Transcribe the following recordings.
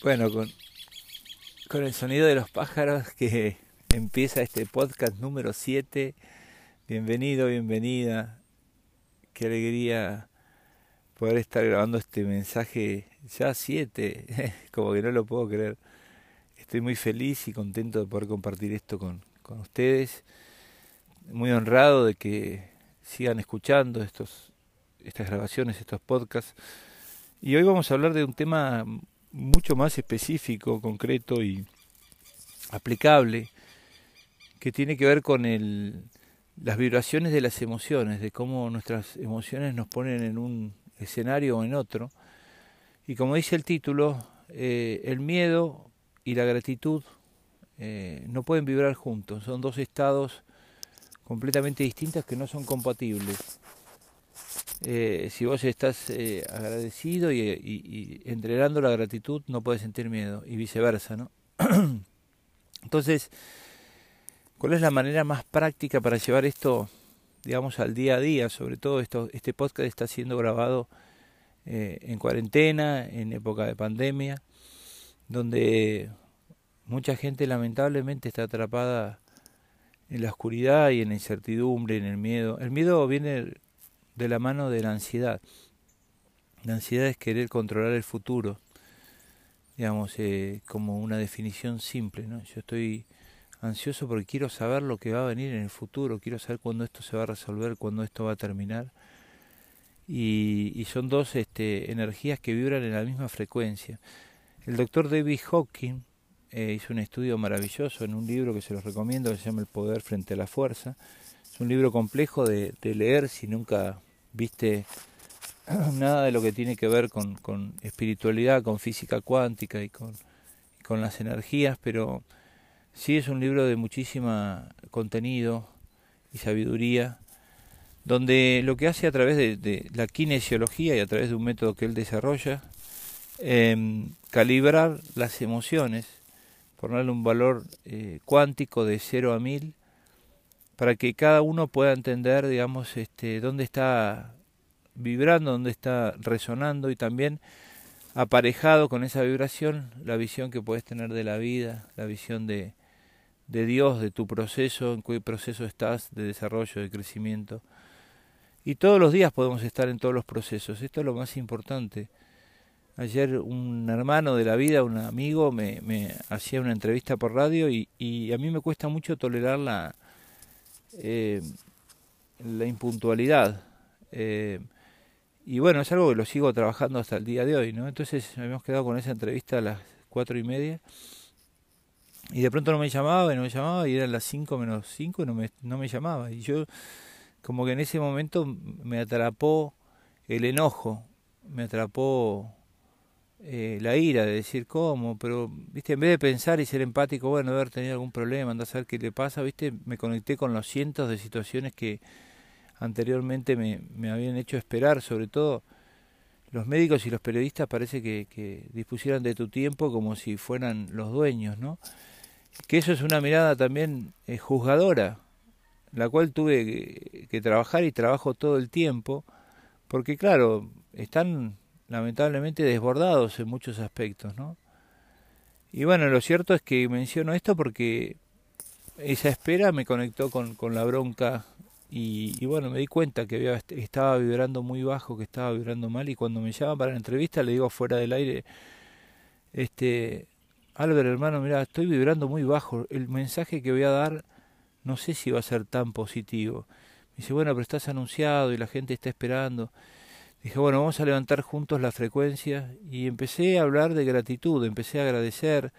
Bueno, con, el sonido de los pájaros que empieza este podcast número 7. Bienvenido, bienvenida. Qué alegría poder estar grabando este mensaje ya 7. Como que no lo puedo creer. Estoy muy feliz y contento de poder compartir esto con, con ustedes. Muy honrado de que sigan escuchando estos, estas grabaciones, estos podcasts. Y hoy vamos a hablar de un tema mucho más específico, concreto y aplicable, que tiene que ver con el, las vibraciones de las emociones, de cómo nuestras emociones nos ponen en un escenario o en otro. Y como dice el título, eh, el miedo y la gratitud eh, no pueden vibrar juntos, son dos estados completamente distintos que no son compatibles. Eh, si vos estás eh, agradecido y, y, entregando la gratitud, no puedes sentir miedo, y viceversa, ¿no? Entonces, ¿cuál es la manera más práctica para llevar esto, digamos, al día a día? Sobre todo esto, este podcast está siendo grabado eh, en cuarentena, en época de pandemia, donde mucha gente lamentablemente está atrapada en la oscuridad y en la incertidumbre, en el miedo. El miedo viene de la mano de la ansiedad. La ansiedad es querer controlar el futuro, digamos, eh, como una definición simple. ¿no? Yo estoy ansioso porque quiero saber lo que va a venir en el futuro, quiero saber cuándo esto se va a resolver, cuándo esto va a terminar. Y, son dos este, energías que vibran en la misma frecuencia. El doctor David Hawking eh, hizo un estudio maravilloso en un libro que se los recomiendo, que se llama El Poder frente a la Fuerza. Es un libro complejo de leer si nunca viste nada de lo que tiene que ver con, con espiritualidad, con física cuántica y con, con las energías, pero sí es un libro de muchísima contenido y sabiduría, donde lo que hace a través de, de la kinesiología y a través de un método que él desarrolla, eh, calibrar las emociones, ponerle un valor eh, cuántico de 0 a 1000, para que cada uno pueda entender, digamos, este, dónde está vibrando, dónde está resonando y también aparejado con esa vibración la visión que puedes tener de la vida, la visión de, de Dios, de tu proceso, en qué proceso estás de desarrollo, de crecimiento. Y todos los días podemos estar en todos los procesos, esto es lo más importante. Ayer un hermano de la vida, un amigo, me, me hacía una entrevista por radio y, y a mí me cuesta mucho tolerar la, eh, la impuntualidad. Eh, y bueno, es algo que lo sigo trabajando hasta el día de hoy, ¿no? Entonces habíamos quedado con esa entrevista a las cuatro y media y de pronto no me llamaba y no me llamaba y eran las cinco menos cinco y no me, no me llamaba. Y yo como que en ese momento me atrapó el enojo, me atrapó eh, la ira de decir cómo, pero viste, en vez de pensar y ser empático, bueno, haber tenido algún problema, andar a saber qué le pasa, viste, me conecté con los cientos de situaciones que anteriormente me, me habían hecho esperar, sobre todo los médicos y los periodistas parece que, que dispusieran de tu tiempo como si fueran los dueños, ¿no? Que eso es una mirada también eh, juzgadora, la cual tuve que, que trabajar y trabajo todo el tiempo, porque claro, están lamentablemente desbordados en muchos aspectos, ¿no? Y bueno, lo cierto es que menciono esto porque esa espera me conectó con, con la bronca y, bueno, me di cuenta que estaba vibrando muy bajo, que estaba vibrando mal y cuando me llaman para la entrevista le digo fuera del aire, este, Álvaro hermano, mira, estoy vibrando muy bajo, el mensaje que voy a dar no sé si va a ser tan positivo. Me dice, bueno, pero estás anunciado y la gente está esperando dije, bueno, vamos a levantar juntos la frecuencia y empecé a hablar de gratitud, empecé a agradecer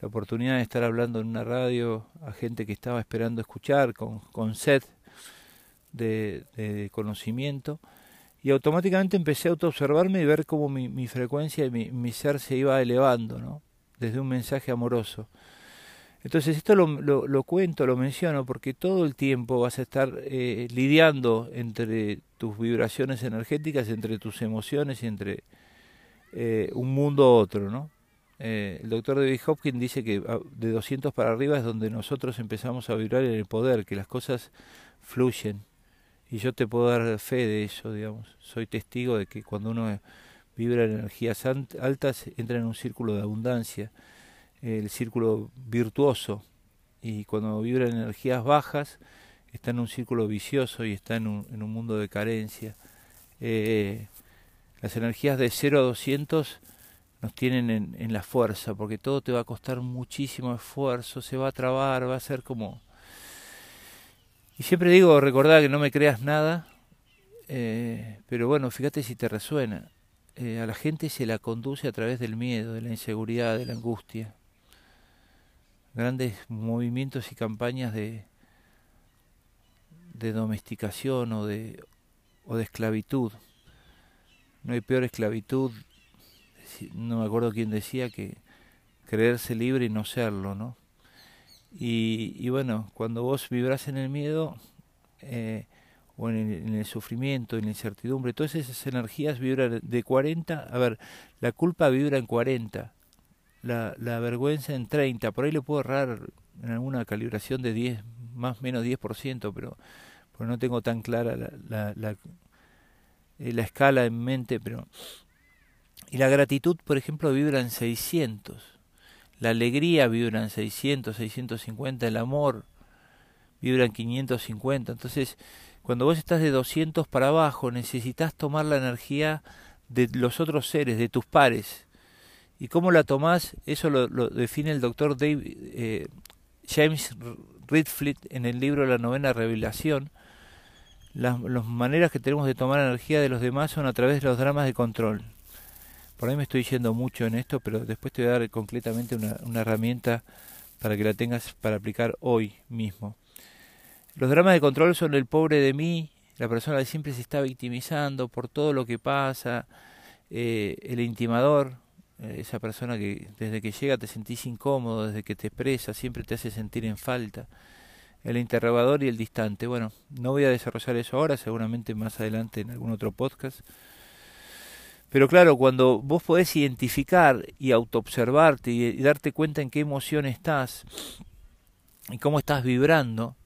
la oportunidad de estar hablando en una radio a gente que estaba esperando escuchar con, con sed de, de conocimiento y automáticamente empecé a autoobservarme y ver cómo mi, mi frecuencia y mi, mi, ser se iba elevando, ¿no? Desde un mensaje amoroso. Entonces esto lo, lo, cuento, lo menciono, porque todo el tiempo vas a estar eh, lidiando entre tus vibraciones energéticas, entre tus emociones y entre eh, un mundo u otro, ¿no? Eh, el doctor David Hopkins dice que ah, de 200 para arriba es donde nosotros empezamos a vibrar en el poder, que las cosas fluyen. Y yo te puedo dar fe de eso, digamos. Soy testigo de que cuando uno vibra en energías altas, entra en un círculo de abundancia, el círculo virtuoso, y cuando vibra en energías bajas, está en un círculo vicioso y está en un, en un mundo de carencia. Eh, las energías de 0 a 200 nos tienen en, en, la fuerza, porque todo te va a costar muchísimo esfuerzo, se va a trabar, va a ser como... Y siempre digo, recordad que no me creas nada, eh, pero bueno, fíjate si te resuena. Eh, a la gente se la conduce a través del miedo, de la inseguridad, de la angustia. Grandes movimientos y campañas de, de domesticación o de, o de esclavitud. No hay peor esclavitud, no me acuerdo quién decía que creerse libre y no serlo, ¿no? Y, y bueno, cuando vos vibras en el miedo eh, o en el, en el, sufrimiento, en la incertidumbre, todas esas energías vibran de 40, a ver, la culpa vibra en 40, la, la vergüenza en 30, por ahí le puedo errar en alguna calibración de 10, más o menos 10%, pero porque no tengo tan clara la, la, la, eh, la escala en mente, pero... Y la gratitud, por ejemplo, vibra en 600. La alegría vibra en 600, 650. El amor vibra en 550. Entonces, cuando vos estás de 200 para abajo, necesitas tomar la energía de los otros seres, de tus pares. ¿Y cómo la tomás? Eso lo, define el doctor eh, James Ridfleet en el libro La novena revelación las, maneras que tenemos de tomar energía de los demás son a través de los dramas de control. Por ahí me estoy yendo mucho en esto, pero después te voy a dar concretamente una, herramienta para que la tengas para aplicar hoy mismo. Los dramas de control son el pobre de mí, la persona que siempre se está victimizando por todo lo que pasa, eh, el intimador, esa persona que desde que llega te sentís incómodo, desde que te expresa siempre te hace sentir en falta el interrogador y el distante. Bueno, no voy a desarrollar eso ahora, seguramente más adelante en algún otro podcast. Pero claro, cuando vos podés identificar y autoobservarte y, y darte cuenta en qué emoción estás y cómo estás vibrando,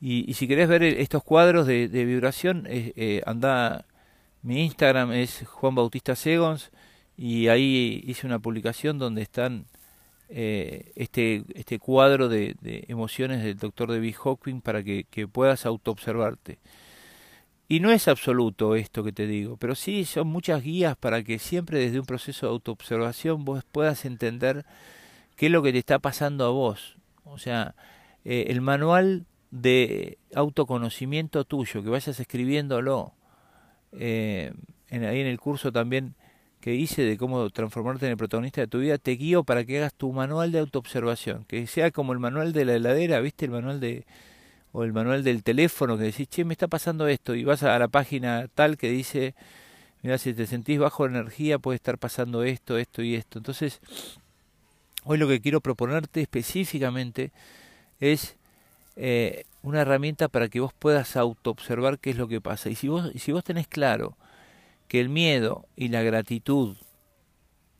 y, si querés ver estos cuadros de, vibración, eh, eh, anda, mi Instagram es Juan Bautista Segons y ahí hice una publicación donde están eh, este, este cuadro de, emociones del doctor David Hawking para que, que puedas autoobservarte. Y no es absoluto esto que te digo, pero sí son muchas guías para que siempre desde un proceso de autoobservación vos puedas entender qué es lo que te está pasando a vos. O sea, eh, el manual de autoconocimiento tuyo, que vayas escribiéndolo. Eh, en, ahí en el curso también que hice de cómo transformarte en el protagonista de tu vida, te guío para que hagas tu manual de autoobservación, que sea como el manual de la heladera, ¿viste? El manual de o el manual del teléfono que decís, "Che, me está pasando esto" y vas a la página tal que dice, "Mira, si te sentís bajo energía puede estar pasando esto, esto y esto." Entonces, hoy lo que quiero proponerte específicamente es eh, una herramienta para que vos puedas autoobservar qué es lo que pasa. Y si vos, y si vos tenés claro que el miedo y la gratitud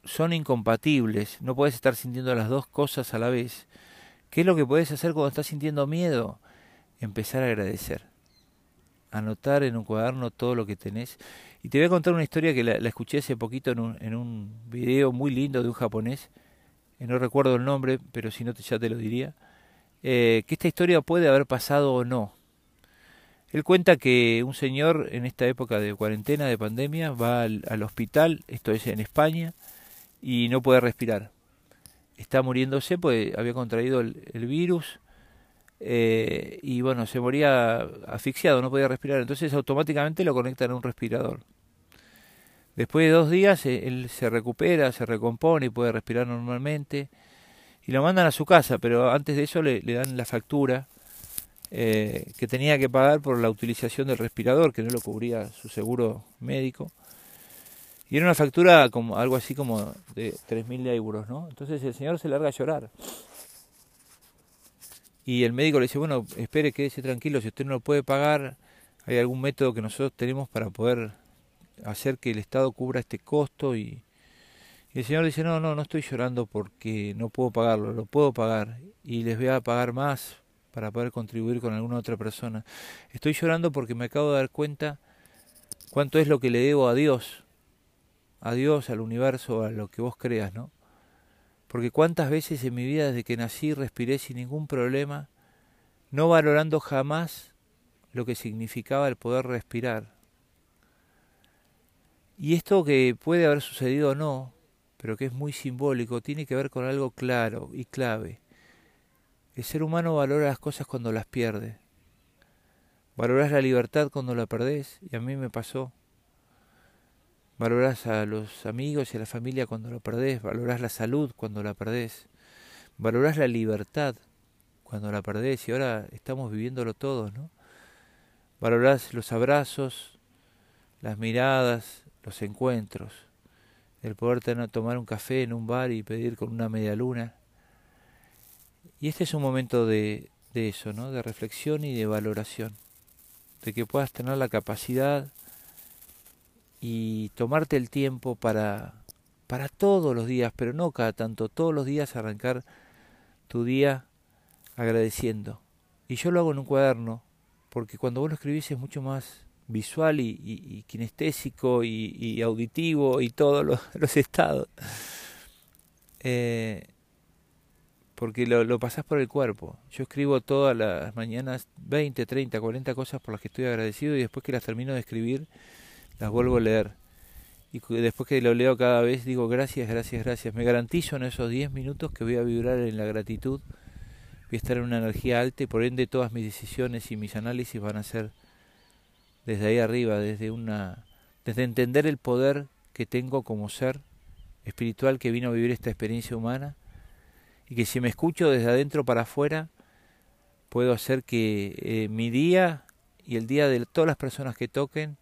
son incompatibles, no puedes estar sintiendo las dos cosas a la vez. ¿Qué es lo que puedes hacer cuando estás sintiendo miedo? Empezar a agradecer. Anotar en un cuaderno todo lo que tenés. Y te voy a contar una historia que la, la escuché hace poquito en un, en un video muy lindo de un japonés. Eh, no recuerdo el nombre, pero si no te, ya te lo diría. Eh, que esta historia puede haber pasado o no. Él cuenta que un señor en esta época de cuarentena, de pandemia, va al, al, hospital, esto es en España, y no puede respirar. Está muriéndose porque había contraído el, virus eh, y bueno, se moría asfixiado, no podía respirar. Entonces automáticamente lo conectan a un respirador. Después de dos días eh, él se recupera, se recompone y puede respirar normalmente. Y lo mandan a su casa, pero antes de eso le dan la factura eh, que tenía que pagar por la utilización del respirador, que no lo cubría su seguro médico. Y era una factura como algo así como de 3.000 euros, ¿no? Entonces el señor se larga a llorar. Y el médico le dice, bueno, espere, quédese tranquilo, si usted no lo puede pagar, hay algún método que nosotros tenemos para poder hacer que el Estado cubra este costo. Y, y el señor dice, no, no, no estoy llorando porque no puedo pagarlo, lo puedo pagar. Y les voy a pagar más para poder contribuir con alguna otra persona. Estoy llorando porque me acabo de dar cuenta cuánto es lo que le debo a Dios a Dios, al universo, a lo que vos creas, ¿no? Porque cuántas veces en mi vida desde que nací respiré sin ningún problema, no valorando jamás lo que significaba el poder respirar. Y esto que puede haber sucedido o no, pero que es muy simbólico, tiene que ver con algo claro y clave. El ser humano valora las cosas cuando las pierde. Valorás la libertad cuando la perdés, y a mí me pasó. Valorás a los amigos y a la familia cuando la perdés, valorás la salud cuando la perdés, valorás la libertad cuando la perdés, y ahora estamos viviéndolo todos, ¿no? Valorás los abrazos, las miradas, los encuentros, el poder tomar un café en un bar y pedir con una media luna. Y este es un momento de, de eso, ¿no? De reflexión y de valoración, de que puedas tener la capacidad y tomarte el tiempo para para todos los días, pero no cada tanto, todos los días arrancar tu día agradeciendo. Y yo lo hago en un cuaderno, porque cuando vos lo escribís es mucho más visual y, kinestésico y, auditivo y todos los, estados. Eh, porque lo, lo pasás por el cuerpo. Yo escribo todas las mañanas 20, 30, 40 cosas por las que estoy agradecido y después que las termino de escribir, las vuelvo a leer. Y después que lo leo cada vez digo gracias, gracias, gracias. Me garantizo en esos 10 minutos que voy a vibrar en la gratitud, voy a estar en una energía alta y por ende todas mis decisiones y mis análisis van a ser desde ahí arriba, desde una desde entender el poder que tengo como ser espiritual que vino a vivir esta experiencia humana y que si me escucho desde adentro para afuera puedo hacer que eh, mi día y el día de todas las personas que toquen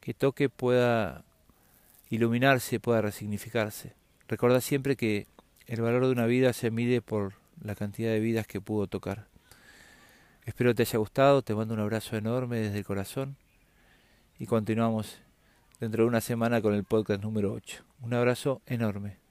que toque pueda iluminarse, pueda resignificarse. Recuerda siempre que el valor de una vida se mide por la cantidad de vidas que pudo tocar. Espero te haya gustado, te mando un abrazo enorme desde el corazón y continuamos dentro de una semana con el podcast número 8. Un abrazo enorme.